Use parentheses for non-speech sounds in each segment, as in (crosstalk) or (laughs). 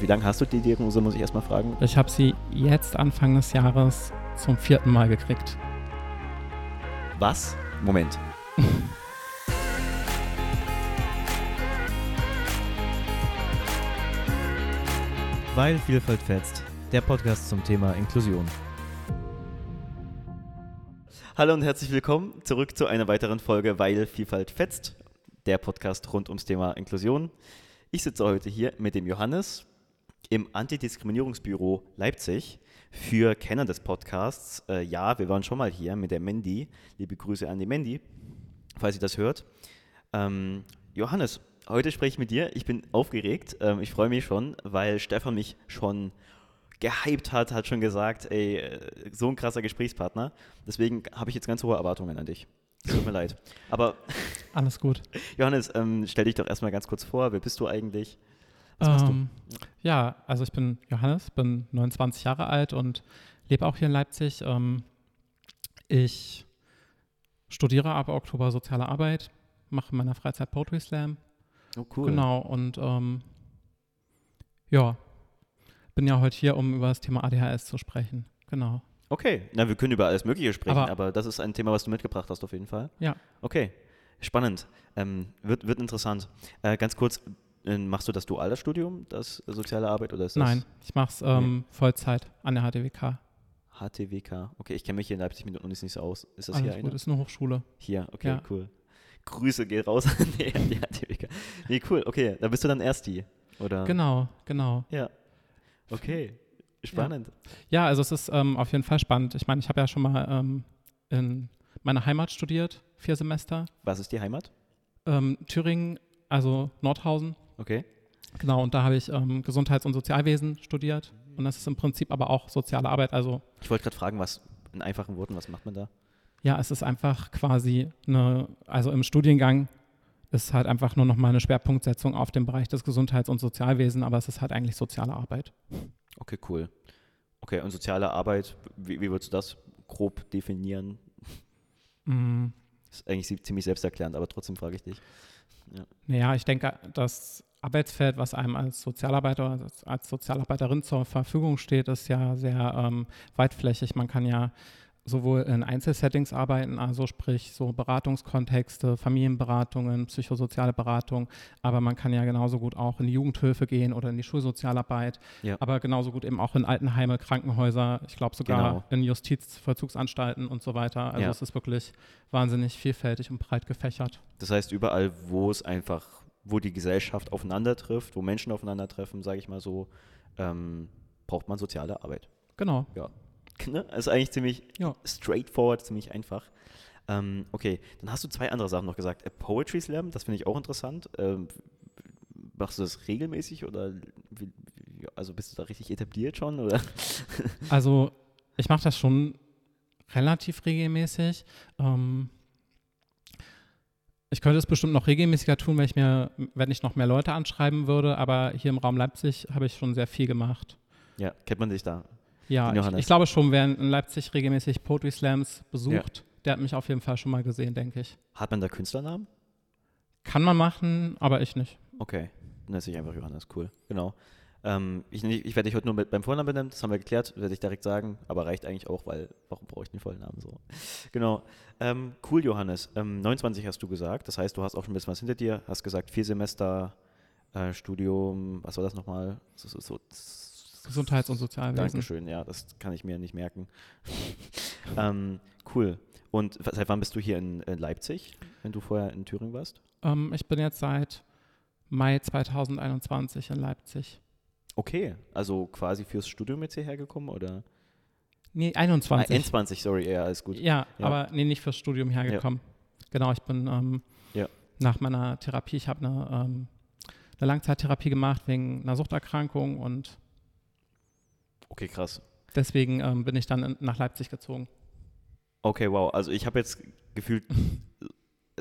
Wie lange hast du die Diagnose, muss ich erstmal fragen? Ich habe sie jetzt Anfang des Jahres zum vierten Mal gekriegt. Was? Moment. (laughs) Weil Vielfalt fetzt. Der Podcast zum Thema Inklusion. Hallo und herzlich willkommen zurück zu einer weiteren Folge Weil Vielfalt fetzt. Der Podcast rund ums Thema Inklusion. Ich sitze heute hier mit dem Johannes im Antidiskriminierungsbüro Leipzig. Für Kenner des Podcasts, äh, ja, wir waren schon mal hier mit der Mandy. Liebe Grüße an die Mandy, falls ihr das hört. Ähm, Johannes, heute spreche ich mit dir. Ich bin aufgeregt. Ähm, ich freue mich schon, weil Stefan mich schon gehypt hat, hat schon gesagt, ey, äh, so ein krasser Gesprächspartner. Deswegen habe ich jetzt ganz hohe Erwartungen an dich. Tut mir leid. Aber Alles gut. (laughs) Johannes, ähm, stell dich doch erstmal ganz kurz vor. Wer bist du eigentlich? Was du? Ja, also ich bin Johannes, bin 29 Jahre alt und lebe auch hier in Leipzig. Ähm, ich studiere ab Oktober soziale Arbeit, mache in meiner Freizeit Poetry Slam. Oh, cool. Genau, und ähm, ja, bin ja heute hier, um über das Thema ADHS zu sprechen. Genau. Okay, na, wir können über alles Mögliche sprechen, aber, Aber- das ist ein Thema, was du mitgebracht hast, auf jeden Fall. Ja. Okay, spannend. Ähm, wird, wird interessant. Äh, ganz kurz, machst du das duale Studium, das soziale Arbeit, oder ist das Nein, ich mache es ähm, Vollzeit an der HDWK. HTWK? Okay, ich kenne mich hier in Leipzig mit den Unis nicht so aus. Ist das Alles hier eine? gut, ist eine Hochschule. Hier, okay, Ja. cool. Grüße geht raus (laughs) an die, an die HTWK. Nee, cool, okay, da bist du dann erst die, oder? Genau, genau. Ja. Okay, spannend. Ja, also es ist ähm, auf jeden Fall spannend. Ich meine, ich habe ja schon mal ähm, in meiner Heimat studiert, vier Semester. Was ist die Heimat? Ähm, Thüringen, also Nordhausen. Okay. Genau, und da habe ich ähm, Gesundheits- und Sozialwesen studiert. Und das ist im Prinzip aber auch soziale Arbeit. Also Ich wollte gerade fragen, was, in einfachen Worten, was macht man da? ja, es ist einfach quasi eine, also im Studiengang ist halt einfach nur noch mal eine Schwerpunktsetzung auf dem Bereich des Gesundheits- und Sozialwesen, aber es ist halt eigentlich soziale Arbeit. Okay, cool. Okay, und soziale Arbeit, wie, wie würdest du das grob definieren? Mm, Ist eigentlich ziemlich selbsterklärend, aber trotzdem frage ich dich. Naja, ich denke, das Arbeitsfeld, was einem als Sozialarbeiter oder als- Sozialarbeiterin zur Verfügung steht, ist ja sehr ähm, weitflächig. Man kann ja sowohl in Einzelsettings arbeiten, also sprich so Beratungskontexte, Familienberatungen, psychosoziale Beratung, aber man kann ja genauso gut auch in die Jugendhilfe gehen oder in die Schulsozialarbeit, Ja. aber genauso gut eben auch in Altenheime, Krankenhäuser, ich glaube sogar Genau. in Justizvollzugsanstalten und so weiter. Also Ja. es ist wirklich wahnsinnig vielfältig und breit gefächert. Das heißt, überall, wo es einfach, wo die Gesellschaft aufeinander trifft, wo Menschen aufeinandertreffen, sage ich mal so, ähm, braucht man soziale Arbeit. Genau. (laughs) Ne? Ist eigentlich ziemlich Ja. straightforward, ziemlich einfach. Ähm, okay, dann hast du zwei andere Sachen noch gesagt. Äh, Poetry Slam, das finde ich auch interessant. Ähm, machst du das regelmäßig oder wie, also bist du da richtig etabliert schon? Oder? (laughs) Also ich mache das schon relativ regelmäßig. Ähm, ich könnte es bestimmt noch regelmäßiger tun, wenn ich mir, wenn ich noch mehr Leute anschreiben würde, aber hier im Raum Leipzig habe ich schon sehr viel gemacht. Ja, kennt man dich da? Ja, ich, ich glaube schon, wer in Leipzig regelmäßig Poetry Slams besucht, der hat mich auf jeden Fall schon mal gesehen, denke ich. Hat man da Künstlernamen? Kann man machen, aber ich nicht. Okay, dann ist ich einfach Johannes, cool. Genau. Ähm, ich ich werde dich heute nur mit, beim Vornamen benennen, das haben wir geklärt, werde ich direkt sagen, aber reicht eigentlich auch, weil warum brauche ich den vollen Namen so? (laughs) Genau. Ähm, cool, Johannes. Ähm, 29 hast du gesagt, das heißt, du hast auch schon ein bisschen was hinter dir, hast gesagt, vier Semester äh, Studium, was war das nochmal? So, so, so, Gesundheits- und Sozialwesen. Dankeschön, ja, das kann ich mir nicht merken. (laughs) ähm, cool. Und seit wann bist du hier in, in Leipzig, wenn du vorher in Thüringen warst? Ähm, ich bin jetzt seit Mai 2021 in Leipzig. Okay, also quasi fürs Studium jetzt hierher gekommen oder? Nee, Ah, 21. N20, sorry, ja, alles gut. Ja, Ja. aber nee, nicht fürs Studium hergekommen. Genau, ich bin ähm, Ja. nach meiner Therapie, ich habe eine, ähm, eine Langzeittherapie gemacht wegen einer Suchterkrankung und Okay, krass. deswegen ähm, bin ich dann in, nach Leipzig gezogen. Okay, wow. Also ich habe jetzt gefühlt, (laughs)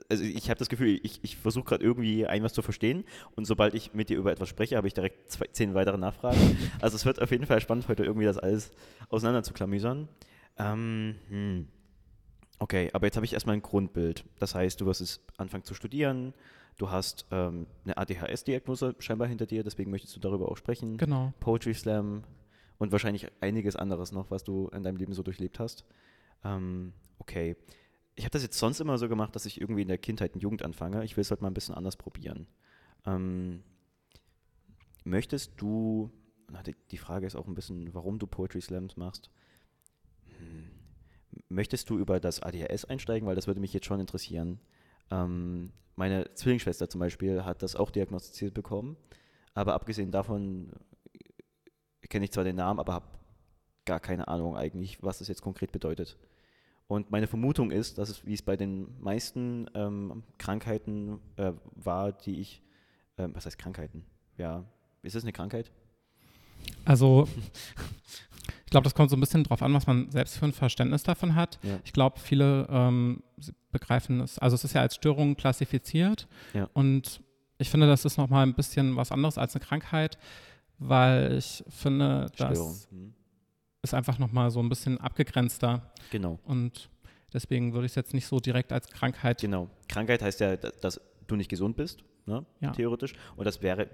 also ich habe das Gefühl, ich, ich versuche gerade irgendwie ein was zu verstehen und sobald ich mit dir über etwas spreche, habe ich direkt zwei, zehn weitere Nachfragen. (laughs) Also es wird auf jeden Fall spannend, heute irgendwie das alles auseinander zu klamüsern. Ähm, hm. Okay, aber jetzt habe ich erstmal ein Grundbild. Das heißt, du wirst es anfangen zu studieren, du hast ähm, eine ADHS-Diagnose scheinbar hinter dir, deswegen möchtest du darüber auch sprechen. Genau. Poetry Slam und wahrscheinlich einiges anderes noch, was du in deinem Leben so durchlebt hast. Ähm, okay. Ich habe das jetzt sonst immer so gemacht, dass ich irgendwie in der Kindheit und Jugend anfange. Ich will es heute mal ein bisschen anders probieren. Ähm, möchtest du, die, die Frage ist auch ein bisschen, warum du Poetry Slams machst. Hm, möchtest du über das ADHS einsteigen, weil das würde mich jetzt schon interessieren. Ähm, meine Zwillingsschwester zum Beispiel hat das auch diagnostiziert bekommen, aber abgesehen davon äh, kenne ich zwar den Namen, aber habe gar keine Ahnung eigentlich, was das jetzt konkret bedeutet. Und meine Vermutung ist, dass es, wie es bei den meisten ähm, Krankheiten äh, war, die ich, äh, was heißt Krankheiten? Ja, ist das eine Krankheit? Also, (laughs) ich glaube, das kommt so ein bisschen drauf an, was man selbst für ein Verständnis davon hat. Ja. Ich glaube, viele ähm, begreifen es, also es ist ja als Störung klassifiziert Ja. und ich finde, das ist nochmal ein bisschen was anderes als eine Krankheit, weil ich finde, Störung. Hm. Ist einfach nochmal so ein bisschen abgegrenzter Genau, und deswegen würde ich es jetzt nicht so direkt als Krankheit genau. Krankheit heißt ja, da- dass du nicht gesund bist, ne? Ja. theoretisch. Und das wäre,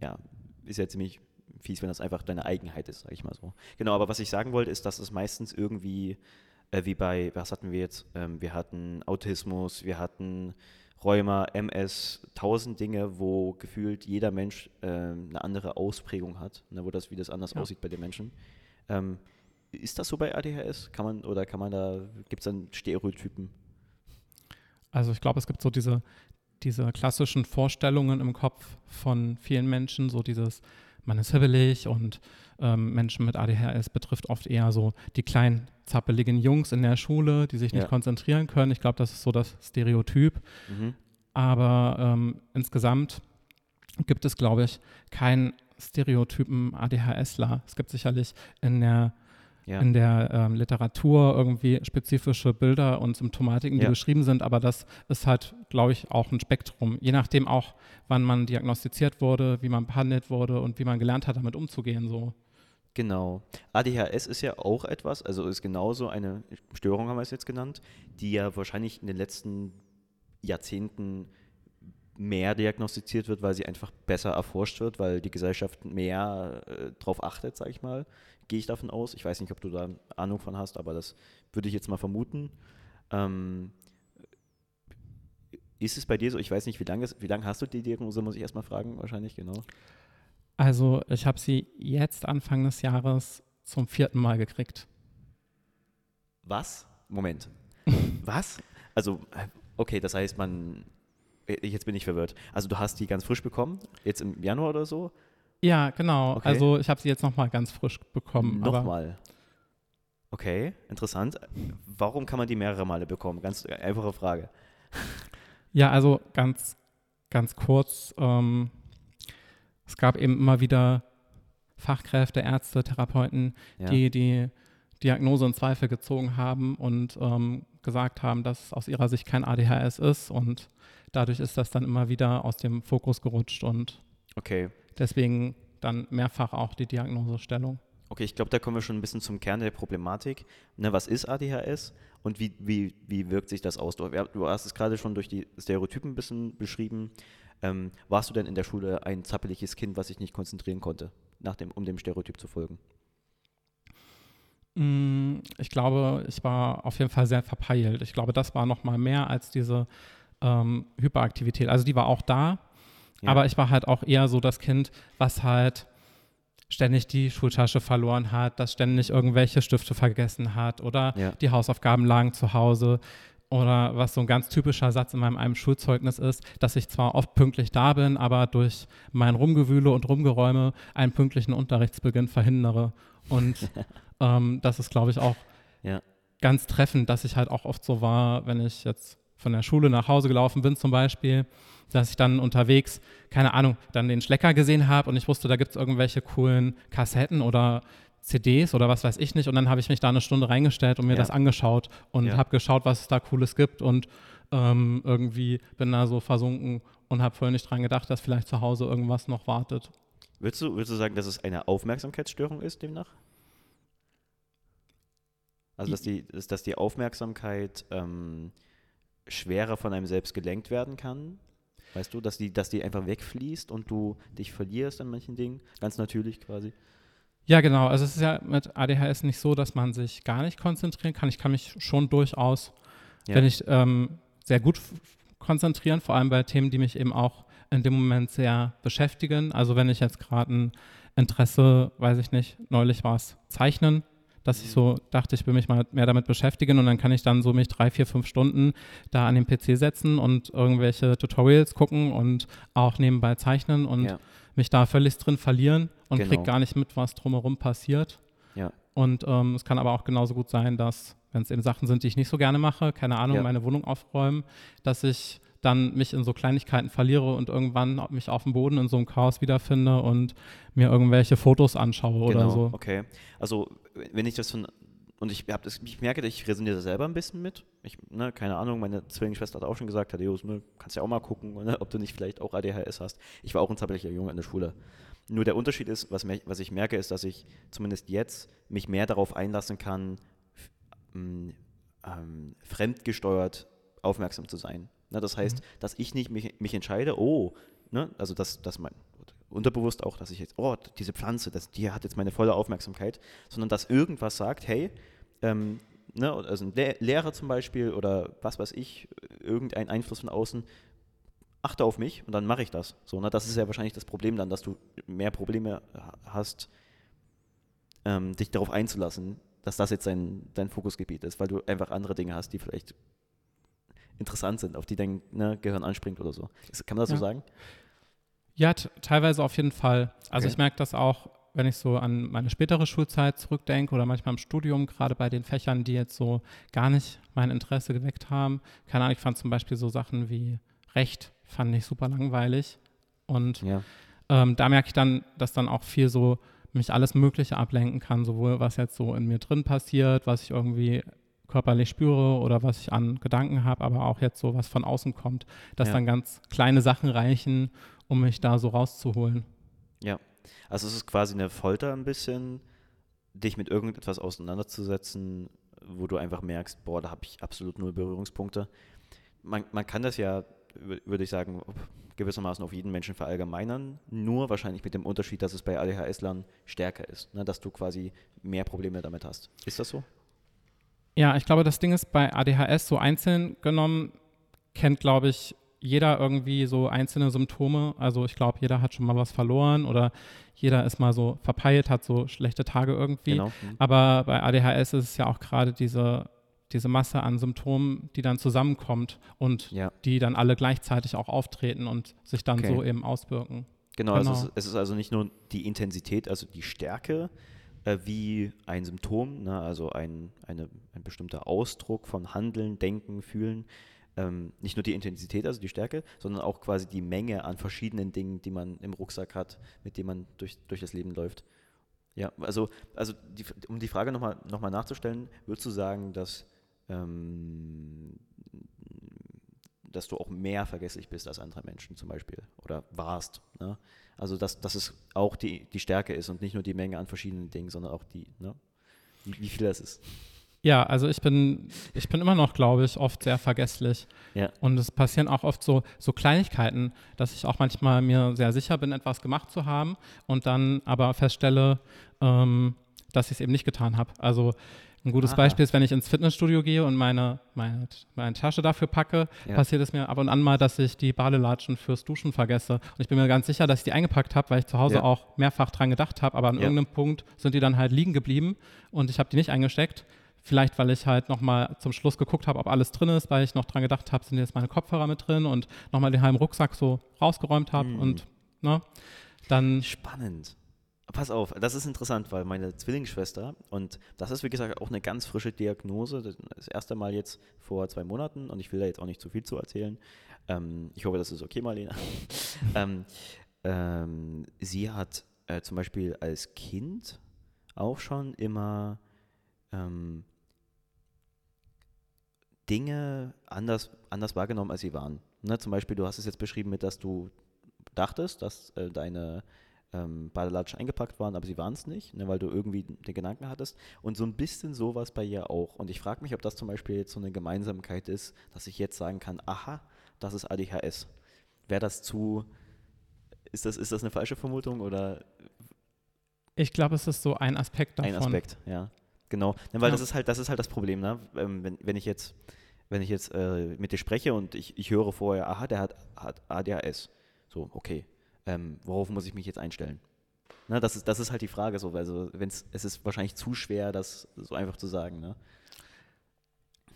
ja, ist ja ziemlich fies, wenn das einfach deine Eigenheit ist, sage ich mal so. Genau, aber was ich sagen wollte, ist, dass es meistens irgendwie, äh, wie bei, was hatten wir jetzt? Ähm, wir hatten Autismus, wir hatten Rheuma, MS, tausend Dinge, wo gefühlt jeder Mensch ähm, eine andere Ausprägung hat, ne, wo das, wie das anders Ja. aussieht bei den Menschen. Ähm, ist das so bei ADHS? Kann man, oder kann man da, gibt es dann Stereotypen? Also ich glaube, es gibt so diese, diese klassischen Vorstellungen im Kopf von vielen Menschen, so dieses, man ist hibbelig und ähm, Menschen mit ADHS betrifft oft eher so die kleinen zappeligen Jungs in der Schule, die sich nicht Ja. konzentrieren können. Ich glaube, das ist so das Stereotyp. Mhm. Aber ähm, insgesamt gibt es, glaube ich, keinen Stereotypen ADHSler. Es gibt sicherlich in der Ja. in der ähm, Literatur irgendwie spezifische Bilder und Symptomatiken, die Ja. beschrieben sind, aber das ist halt, glaube ich, auch ein Spektrum. Je nachdem auch, wann man diagnostiziert wurde, wie man behandelt wurde und wie man gelernt hat, damit umzugehen. So. Genau. ADHS ist ja auch etwas, also ist genauso eine Störung, haben wir es jetzt genannt, die ja wahrscheinlich in den letzten Jahrzehnten mehr diagnostiziert wird, weil sie einfach besser erforscht wird, weil die Gesellschaft mehr äh, drauf achtet, sage ich mal. Gehe ich davon aus. Ich weiß nicht, ob du da Ahnung von hast, aber das würde ich jetzt mal vermuten. Ähm, ist es bei dir so? Ich weiß nicht, wie lange, lange hast du die Diagnose, muss ich erstmal fragen, wahrscheinlich, genau. Also ich habe sie jetzt Anfang des Jahres zum vierten Mal gekriegt. Was? Moment. (laughs) Was? Also, äh, okay, das heißt, man. Äh, Jetzt bin ich verwirrt. Also, du hast die ganz frisch bekommen, jetzt im Januar oder so? Ja, genau. Okay. Also ich habe sie jetzt nochmal ganz frisch bekommen. Nochmal. Okay, interessant. Warum kann man die mehrere Male bekommen? Ganz einfache Frage. Ja, also ganz, ganz kurz. Ähm, es gab eben immer wieder Fachkräfte, Ärzte, Therapeuten, Ja. die die Diagnose in Zweifel gezogen haben und ähm, gesagt haben, dass es aus ihrer Sicht kein ADHS ist. Und dadurch ist das dann immer wieder aus dem Fokus gerutscht und Okay. deswegen dann mehrfach auch die Diagnosestellung. Okay, ich glaube, da kommen wir schon ein bisschen zum Kern der Problematik. Ne, was ist ADHS und wie, wie, wie wirkt sich das aus? Du, du hast es gerade schon durch die Stereotypen ein bisschen beschrieben. Ähm, warst du denn in der Schule ein zappeliges Kind, was sich nicht konzentrieren konnte, nach dem, um dem Stereotyp zu folgen? Mm, Ich glaube, ich war auf jeden Fall sehr verpeilt. Ich glaube, das war noch mal mehr als diese ähm, Hyperaktivität. Also die war auch da, Ja. aber ich war halt auch eher so das Kind, was halt ständig die Schultasche verloren hat, das ständig irgendwelche Stifte vergessen hat oder Ja. die Hausaufgaben lagen zu Hause. Oder was so ein ganz typischer Satz in meinem einem Schulzeugnis ist, dass ich zwar oft pünktlich da bin, aber durch mein Rumgewühle und Rumgeräume einen pünktlichen Unterrichtsbeginn verhindere. Und (laughs) ähm, das ist, glaube ich, auch Ja. ganz treffend, dass ich halt auch oft so war, wenn ich jetzt von der Schule nach Hause gelaufen bin zum Beispiel, dass ich dann unterwegs, keine Ahnung, dann den Schlecker gesehen habe und ich wusste, da gibt es irgendwelche coolen Kassetten oder CDs oder was weiß ich nicht. Und dann habe ich mich da eine Stunde reingestellt und mir Ja. das angeschaut und Ja. habe geschaut, was es da Cooles gibt und ähm, irgendwie bin da so versunken und habe voll nicht dran gedacht, dass vielleicht zu Hause irgendwas noch wartet. Würdest du, würdest du sagen, dass es eine Aufmerksamkeitsstörung ist, demnach? Also, dass die, dass, die Aufmerksamkeit ähm, schwerer von einem selbst gelenkt werden kann? Weißt du, dass die, dass die einfach wegfließt und du dich verlierst an manchen Dingen, ganz natürlich quasi. Ja, genau. Also es ist ja mit ADHS nicht so, dass man sich gar nicht konzentrieren kann. Ich kann mich schon durchaus, Ja. wenn ich ähm, sehr gut konzentrieren, vor allem bei Themen, die mich eben auch in dem Moment sehr beschäftigen. Also wenn ich jetzt gerade ein Interesse, weiß ich nicht, neulich war es Zeichnen, dass ich so dachte, ich will mich mal mehr damit beschäftigen und dann kann ich dann so mich drei, vier, fünf Stunden da an den PC setzen und irgendwelche Tutorials gucken und auch nebenbei zeichnen und Ja. mich da völlig drin verlieren und Genau. krieg gar nicht mit, was drumherum passiert. Ja. Und ähm, es kann aber auch genauso gut sein, dass, wenn es eben Sachen sind, die ich nicht so gerne mache, keine Ahnung, Ja. meine Wohnung aufräumen, dass ich dann mich in so Kleinigkeiten verliere und irgendwann mich auf dem Boden in so einem Chaos wiederfinde und mir irgendwelche Fotos anschaue oder Genau, so. okay. Also, wenn ich das von. Und ich, hab das, ich merke, ich resoniere da selber ein bisschen mit. Ich, ne, keine Ahnung, meine Zwillingsschwester hat auch schon gesagt, Thaddeus, ne, kannst ja auch mal gucken, ne, ob du nicht vielleicht auch ADHS hast. Ich war auch ein zappeliger Junge in der Schule. Nur der Unterschied ist, was, was ich merke, ist, dass ich zumindest jetzt mich mehr darauf einlassen kann, f- m, ähm, fremdgesteuert aufmerksam zu sein. Ne, das heißt, dass ich nicht mich, mich entscheide, oh, ne, also dass, dass mein unterbewusst auch, dass ich jetzt, oh, diese Pflanze, das, die hat jetzt meine volle Aufmerksamkeit, sondern dass irgendwas sagt, hey, ähm, ne, also ein Le Lehrer zum Beispiel oder was weiß ich, irgendein Einfluss von außen, achte auf mich und dann mache ich das. So, ne, das ist ja wahrscheinlich das Problem dann, dass du mehr Probleme ha- hast, ähm, dich darauf einzulassen, dass das jetzt dein, dein Fokusgebiet ist, weil du einfach andere Dinge hast, die vielleicht interessant sind, auf die dein ne, Gehirn anspringt oder so. Kann man das Ja. so sagen? Ja, teilweise auf jeden Fall. Also Okay. ich merke das auch, wenn ich so an meine spätere Schulzeit zurückdenke oder manchmal im Studium, gerade bei den Fächern, die jetzt so gar nicht mein Interesse geweckt haben. Keine Ahnung, ich fand zum Beispiel so Sachen wie Recht, fand ich super langweilig. Und Ja. ähm, da merke ich dann, dass dann auch viel so mich alles Mögliche ablenken kann, sowohl was jetzt so in mir drin passiert, was ich irgendwie körperlich spüre oder was ich an Gedanken habe, aber auch jetzt so was von außen kommt, dass Ja. dann ganz kleine Sachen reichen, um mich da so rauszuholen. Also es ist quasi eine Folter ein bisschen, dich mit irgendetwas auseinanderzusetzen, wo du einfach merkst, boah, da habe ich absolut null Berührungspunkte. Man, man kann das ja, wür- würde ich sagen, gewissermaßen auf jeden Menschen verallgemeinern, nur wahrscheinlich mit dem Unterschied, dass es bei ADHS-Lern stärker ist, ne? dass du quasi mehr Probleme damit hast. Ist das so? Ja, ich glaube, das Ding ist bei ADHS so einzeln genommen, kennt, glaube ich, jeder irgendwie so einzelne Symptome. Also ich glaube, jeder hat schon mal was verloren oder jeder ist mal so verpeilt, hat so schlechte Tage irgendwie. Genau. Hm. Aber bei ADHS ist es ja auch gerade diese, diese Masse an Symptomen, die dann zusammenkommt und Ja, die dann alle gleichzeitig auch auftreten und sich dann Okay. so eben auswirken. genau. Also es, Genau. es ist also nicht nur die Intensität, also die Stärke, äh, wie ein Symptom, ne? also ein, eine, ein bestimmter Ausdruck von Handeln, Denken, Fühlen. Ähm, nicht nur die Intensität, also die Stärke, sondern auch quasi die Menge an verschiedenen Dingen, die man im Rucksack hat, mit denen man durch, durch das Leben läuft. Ja, also, also die, um die Frage nochmal noch mal nachzustellen, würdest du sagen, dass, ähm, dass du auch mehr vergesslich bist als andere Menschen zum Beispiel oder warst? Ne? Also, dass, dass es auch die, die Stärke ist und nicht nur die Menge an verschiedenen Dingen, sondern auch die, ne? wie, wie viel das ist. Ja, also ich bin, ich bin immer noch, glaube ich, oft sehr vergesslich. Ja. Und es passieren auch oft so, so Kleinigkeiten, dass ich auch manchmal mir sehr sicher bin, etwas gemacht zu haben und dann aber feststelle, ähm, dass ich es eben nicht getan habe. Also ein gutes Aha. Beispiel ist, wenn ich ins Fitnessstudio gehe und meine, meine, meine Tasche dafür packe, Ja. passiert es mir ab und an mal, dass ich die Badelatschen fürs Duschen vergesse. Und ich bin mir ganz sicher, dass ich die eingepackt habe, weil ich zu Hause Ja. auch mehrfach dran gedacht habe, aber an Ja. irgendeinem Punkt sind die dann halt liegen geblieben und ich habe die nicht eingesteckt. Vielleicht, weil ich halt nochmal zum Schluss geguckt habe, ob alles drin ist, weil ich noch dran gedacht habe, sind jetzt meine Kopfhörer mit drin und nochmal den halben Rucksack so rausgeräumt habe Mm. und ne, dann Spannend. Pass auf, das ist interessant, weil meine Zwillingsschwester, und das ist wie gesagt auch eine ganz frische Diagnose, das erste Mal jetzt vor zwei Monaten, und ich will da jetzt auch nicht zu viel zu erzählen. Ähm, ich hoffe, das ist okay, Marlene. (laughs) ähm, ähm, sie hat äh, zum Beispiel als Kind auch schon immer ähm, Dinge anders, anders wahrgenommen, als sie waren. Ne, zum Beispiel, du hast es jetzt beschrieben mit, dass du dachtest, dass äh, deine ähm, Badelatschen eingepackt waren, aber sie waren es nicht, ne, weil du irgendwie den Gedanken hattest. Und so ein bisschen sowas bei ihr auch. Und ich frage mich, ob das zum Beispiel jetzt so eine Gemeinsamkeit ist, dass ich jetzt sagen kann, aha, das ist ADHS. wäre das zu, ist das, ist das eine falsche Vermutung oder Ich glaube, es ist so ein Aspekt davon. ein Aspekt, ja. Genau. Ja, weil Ja. das ist halt, das ist halt das Problem, ne? Ähm, wenn, wenn ich jetzt, wenn ich jetzt äh, mit dir spreche und ich, ich höre vorher, aha, der hat, hat ADHS. So, okay. Ähm, worauf muss ich mich jetzt einstellen? Na, das ist, das ist halt die Frage so, also wenn's, es ist wahrscheinlich zu schwer, das so einfach zu sagen, ne?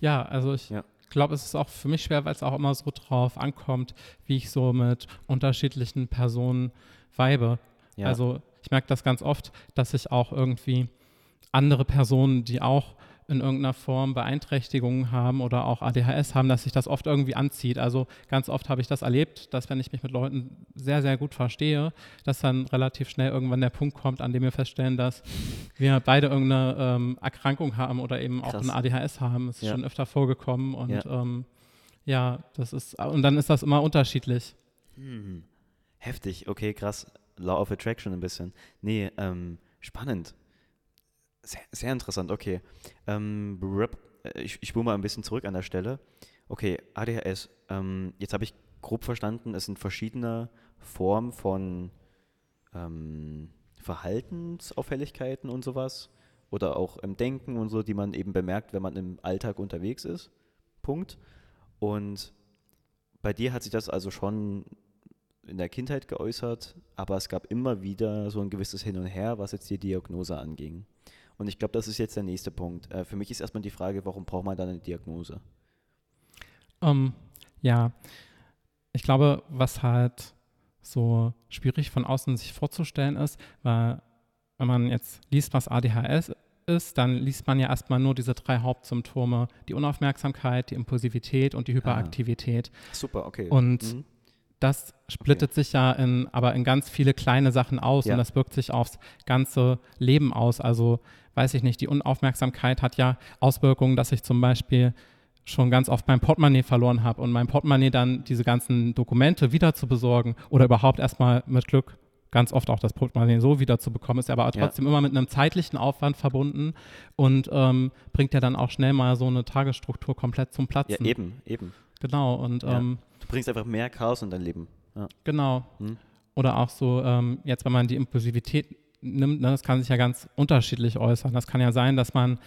Ja, also ich Ja. glaube, es ist auch für mich schwer, weil es auch immer so drauf ankommt, wie ich so mit unterschiedlichen Personen weibe. Ja. Also ich merke das ganz oft, dass ich auch irgendwie andere Personen, die auch in irgendeiner Form Beeinträchtigungen haben oder auch ADHS haben, dass sich das oft irgendwie anzieht. Also ganz oft habe ich das erlebt, dass wenn ich mich mit Leuten sehr, sehr gut verstehe, dass dann relativ schnell irgendwann der Punkt kommt, an dem wir feststellen, dass wir beide irgendeine ähm, Erkrankung haben oder eben auch Krass. ein ADHS haben. Es ist Ja. schon öfter vorgekommen und Ja. ähm, ja, das ist, und dann ist das immer unterschiedlich. Hm. Heftig, okay, krass. Law of Attraction ein bisschen. Nee, ähm, spannend. Sehr, sehr interessant, okay. Ähm, äh, ich, ich mal ein bisschen zurück an der Stelle. Okay, ADHS. Ähm, jetzt habe ich grob verstanden, es sind verschiedene Formen von ähm, Verhaltensauffälligkeiten und sowas. Oder auch im Denken und so, die man eben bemerkt, wenn man im Alltag unterwegs ist. Punkt. Und bei dir hat sich das also schon in der Kindheit geäußert, aber es gab immer wieder so ein gewisses Hin und Her, was jetzt die Diagnose anging. Und ich glaube, das ist jetzt der nächste Punkt. Äh, für mich ist erstmal die Frage, warum braucht man dann eine Diagnose? Ähm, ja, ich glaube, was halt so schwierig von außen sich vorzustellen ist, weil wenn man jetzt liest, was ADHS ist, dann liest man ja erstmal nur diese drei Hauptsymptome, die Unaufmerksamkeit, die Impulsivität und die Hyperaktivität. Super, okay. Und Mhm. Das splittet sich ja in, aber in ganz viele kleine Sachen aus Ja. und das wirkt sich aufs ganze Leben aus. Also weiß ich nicht, die Unaufmerksamkeit hat ja Auswirkungen, dass ich zum Beispiel schon ganz oft mein Portemonnaie verloren habe und mein Portemonnaie dann diese ganzen Dokumente wieder zu besorgen oder überhaupt erstmal mit Glück ganz oft auch das Portemonnaie so wieder zu bekommen, ist aber Ja. trotzdem immer mit einem zeitlichen Aufwand verbunden und ähm, bringt ja dann auch schnell mal so eine Tagesstruktur komplett zum ja, Platzen. eben, eben. Genau, und Ja. ähm, Du bringst einfach mehr Chaos in dein Leben. Ja. Genau. Hm. Oder auch so, ähm, jetzt wenn man die Impulsivität nimmt, ne, das kann sich ja ganz unterschiedlich äußern. Das kann ja sein, dass man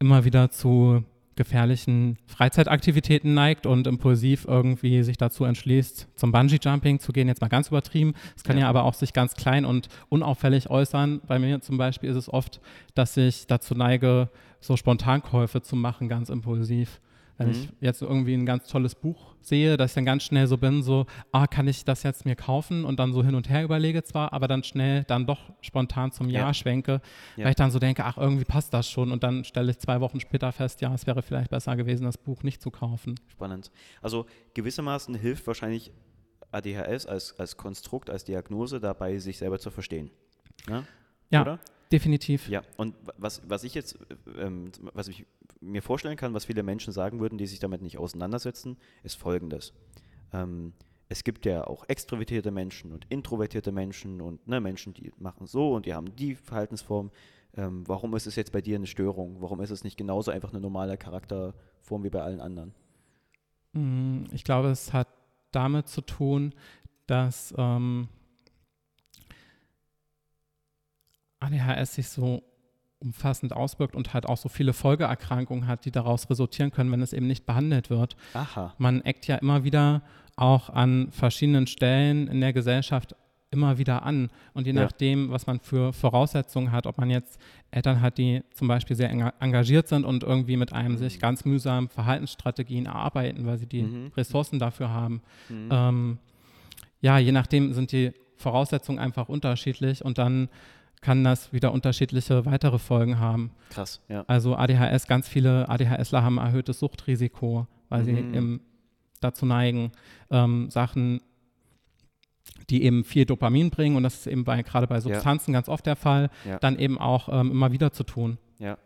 immer wieder zu gefährlichen Freizeitaktivitäten neigt und impulsiv irgendwie sich dazu entschließt, zum Bungee-Jumping zu gehen, jetzt mal ganz übertrieben. Es kann ja. Ja. aber auch sich ganz klein und unauffällig äußern. Bei mir zum Beispiel ist es oft, dass ich dazu neige, so Spontankäufe zu machen, ganz impulsiv. Wenn Mhm. ich jetzt irgendwie ein ganz tolles Buch sehe, dass ich dann ganz schnell so bin, so, ah, kann ich das jetzt mir kaufen und dann so hin und her überlege zwar, aber dann schnell dann doch spontan zum Ja, Ja. schwenke, Ja. weil ich dann so denke, ach, irgendwie passt das schon und dann stelle ich zwei Wochen später fest, ja, es wäre vielleicht besser gewesen, das Buch nicht zu kaufen. Spannend. Also gewissermaßen hilft wahrscheinlich ADHS als, als Konstrukt, als Diagnose dabei, sich selber zu verstehen. Ja? Ja. Oder? Definitiv. Ja, und wa- was, was ich jetzt, ähm, was ich mir vorstellen kann, was viele Menschen sagen würden, die sich damit nicht auseinandersetzen, ist folgendes. Ähm, es gibt ja auch extrovertierte Menschen und introvertierte Menschen und ne, Menschen, die machen so und die haben die Verhaltensform. Ähm, warum ist es jetzt bei dir eine Störung? Warum ist es nicht genauso einfach eine normale Charakterform wie bei allen anderen? Mm, Ich glaube, es hat damit zu tun, dass ähm, ADHS sich so umfassend auswirkt und halt auch so viele Folgeerkrankungen hat, die daraus resultieren können, wenn es eben nicht behandelt wird. Aha. Man eckt ja immer wieder auch an verschiedenen Stellen in der Gesellschaft immer wieder an. Und je Ja. nachdem, was man für Voraussetzungen hat, ob man jetzt Eltern hat, die zum Beispiel sehr enga- engagiert sind und irgendwie mit einem sich ganz mühsam Verhaltensstrategien erarbeiten, weil sie die Mhm. Ressourcen dafür haben. Mhm. Ähm, ja, je nachdem sind die Voraussetzungen einfach unterschiedlich und dann kann das wieder unterschiedliche weitere Folgen haben. Krass, ja. Also ADHS, ganz viele ADHSler haben erhöhtes Suchtrisiko, weil sie Mhm. eben dazu neigen, ähm, Sachen, die eben viel Dopamin bringen, und das ist eben bei, gerade bei Substanzen ganz oft der Fall, Ja. dann eben auch ähm, immer wieder zu tun. ja.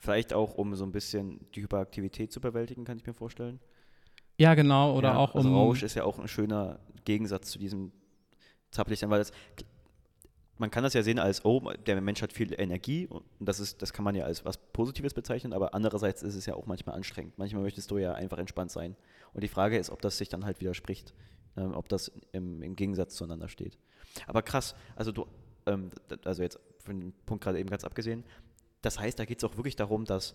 Vielleicht auch, um so ein bisschen die Hyperaktivität zu bewältigen, kann ich mir vorstellen. Ja, genau, oder ja, auch also um. Rausch ist ja auch ein schöner Gegensatz zu diesem Zapplichtern, weil das, man kann das ja sehen als, oh, der Mensch hat viel Energie und das, ist, das kann man ja als was Positives bezeichnen, aber andererseits ist es ja auch manchmal anstrengend. Manchmal möchtest du ja einfach entspannt sein. Und die Frage ist, ob das sich dann halt widerspricht. ähm, ob das im, im, Gegensatz zueinander steht. Aber krass, also du, ähm, also jetzt von dem Punkt gerade eben ganz abgesehen, das heißt, da geht es auch wirklich darum, dass,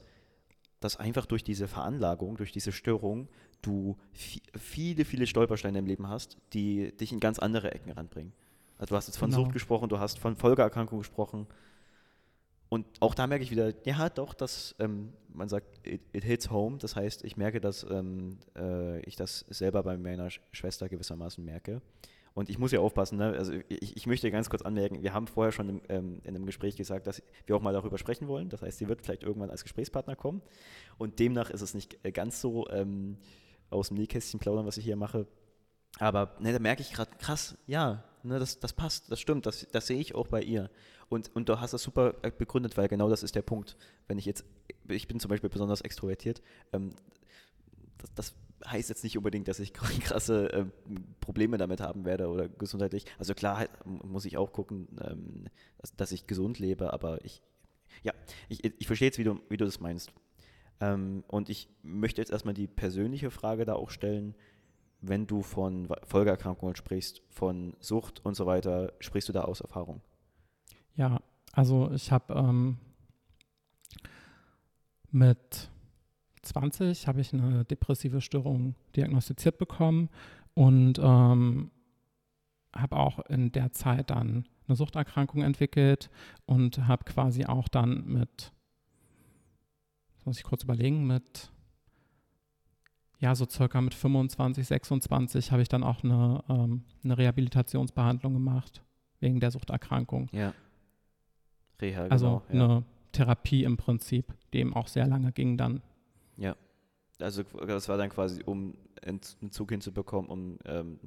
dass einfach durch diese Veranlagung, durch diese Störung, du viele, viele Stolpersteine im Leben hast, die dich in ganz andere Ecken ranbringen. Also du hast jetzt von genau. Sucht gesprochen, du hast von Folgeerkrankung gesprochen. Und auch da merke ich wieder, ja doch, dass ähm, man sagt, it, it, hits home. Das heißt, ich merke, dass ähm, äh, ich das selber bei meiner Schwester gewissermaßen merke. Und ich muss ja aufpassen, ne? also ich, ich, möchte ganz kurz anmerken, wir haben vorher schon im, ähm, in einem Gespräch gesagt, dass wir auch mal darüber sprechen wollen. Das heißt, sie wird vielleicht irgendwann als Gesprächspartner kommen. Und demnach ist es nicht äh, ganz so ähm, aus dem Nähkästchen plaudern, was ich hier mache. Aber ne, da merke ich gerade, krass, ja, ne, das, das passt, das stimmt, das, das sehe ich auch bei ihr. Und, und du hast das super äh, begründet, weil genau das ist der Punkt. Wenn ich jetzt, ich bin zum Beispiel besonders extrovertiert, ähm, das, das, heißt jetzt nicht unbedingt, dass ich (laughs) krasse äh, Probleme damit haben werde oder gesundheitlich. Also klar muss ich auch gucken, ähm, dass, dass, ich gesund lebe, aber ich, ja, ich, ich verstehe jetzt, wie du, wie du das meinst. Ähm, und ich möchte jetzt erstmal die persönliche Frage da auch stellen, wenn du von Folgeerkrankungen sprichst, von Sucht und so weiter, sprichst du da aus Erfahrung? Ja, also ich habe ähm, mit 20 habe ich eine depressive Störung diagnostiziert bekommen und ähm, habe auch in der Zeit dann eine Suchterkrankung entwickelt und habe quasi auch dann mit, muss ich kurz überlegen, mit ja, so circa mit 25, 26 habe ich dann auch eine, ähm, eine Rehabilitationsbehandlung gemacht wegen der Suchterkrankung. Ja. Reha, also genau, ja. eine Therapie im Prinzip, die eben auch sehr lange ging dann. Ja. Also das war dann quasi, um einen Zug hinzubekommen, um ähm,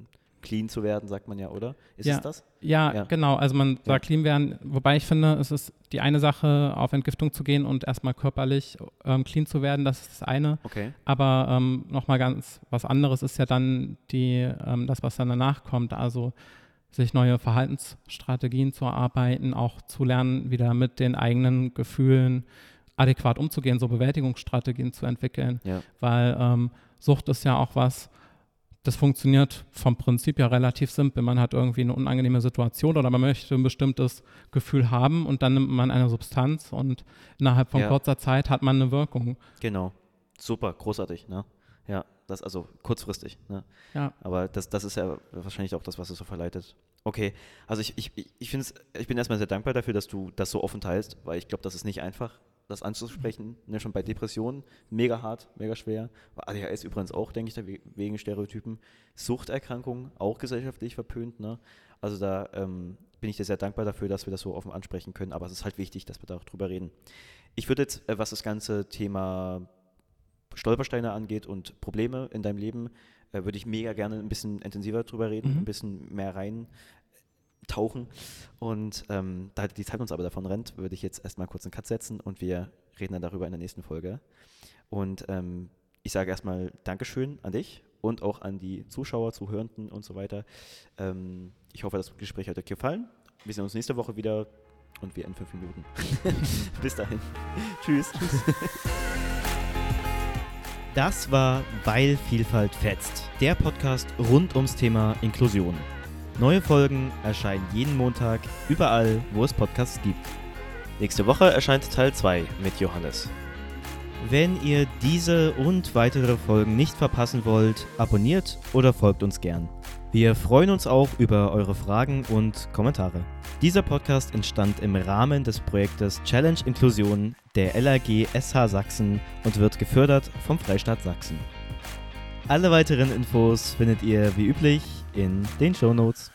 clean zu werden, sagt man ja, oder? Ist ja, es das? Ja, ja, genau. Also man sagt ja. clean werden, wobei ich finde, es ist die eine Sache, auf Entgiftung zu gehen und erstmal körperlich ähm, clean zu werden, das ist das eine. Okay. Aber ähm, nochmal ganz was anderes ist ja dann die, ähm, das, was dann danach kommt. Also sich neue Verhaltensstrategien zu erarbeiten, auch zu lernen, wieder mit den eigenen Gefühlen adäquat umzugehen, so Bewältigungsstrategien zu entwickeln. Ja. Weil ähm, Sucht ist ja auch was, das funktioniert vom Prinzip ja relativ simpel. Man hat irgendwie eine unangenehme Situation oder man möchte ein bestimmtes Gefühl haben und dann nimmt man eine Substanz und innerhalb von ja. kurzer Zeit hat man eine Wirkung. Genau. Super, großartig, ne? Ja, das also kurzfristig, ne? Ja. Aber das, das ist ja wahrscheinlich auch das, was es so verleitet. Okay, also ich, ich, ich finde ich bin erstmal sehr dankbar dafür, dass du das so offen teilst, weil ich glaube, das ist nicht einfach das anzusprechen. Ne, schon bei Depressionen, mega hart, mega schwer. ADHS übrigens auch, denke ich, wegen Stereotypen. Suchterkrankungen, auch gesellschaftlich verpönt. Ne? Also da ähm, bin ich dir sehr dankbar dafür, dass wir das so offen ansprechen können. Aber es ist halt wichtig, dass wir darüber reden. Ich würde jetzt, äh, was das ganze Thema Stolpersteine angeht und Probleme in deinem Leben, äh, würde ich mega gerne ein bisschen intensiver drüber reden, mhm. ein bisschen mehr rein tauchen. Und ähm, da die Zeit uns aber davon rennt, würde ich jetzt erstmal kurz einen Cut setzen und wir reden dann darüber in der nächsten Folge. Und ähm, ich sage erstmal Dankeschön an dich und auch an die Zuschauer, Zuhörenden und so weiter. Ähm, ich hoffe, das Gespräch hat euch gefallen. Wir sehen uns nächste Woche wieder und wir in fünf Minuten. (laughs) Bis dahin. Tschüss. Tschüss. Das war Weil Vielfalt fetzt, der Podcast rund ums Thema Inklusion. Neue Folgen erscheinen jeden Montag überall, wo es Podcasts gibt. Nächste Woche erscheint Teil 2 mit Johannes. Wenn ihr diese und weitere Folgen nicht verpassen wollt, abonniert oder folgt uns gern. Wir freuen uns auch über eure Fragen und Kommentare. Dieser Podcast entstand im Rahmen des Projektes Challenge Inklusion der LAG SH Sachsen und wird gefördert vom Freistaat Sachsen. Alle weiteren Infos findet ihr wie üblich in den Show Notes.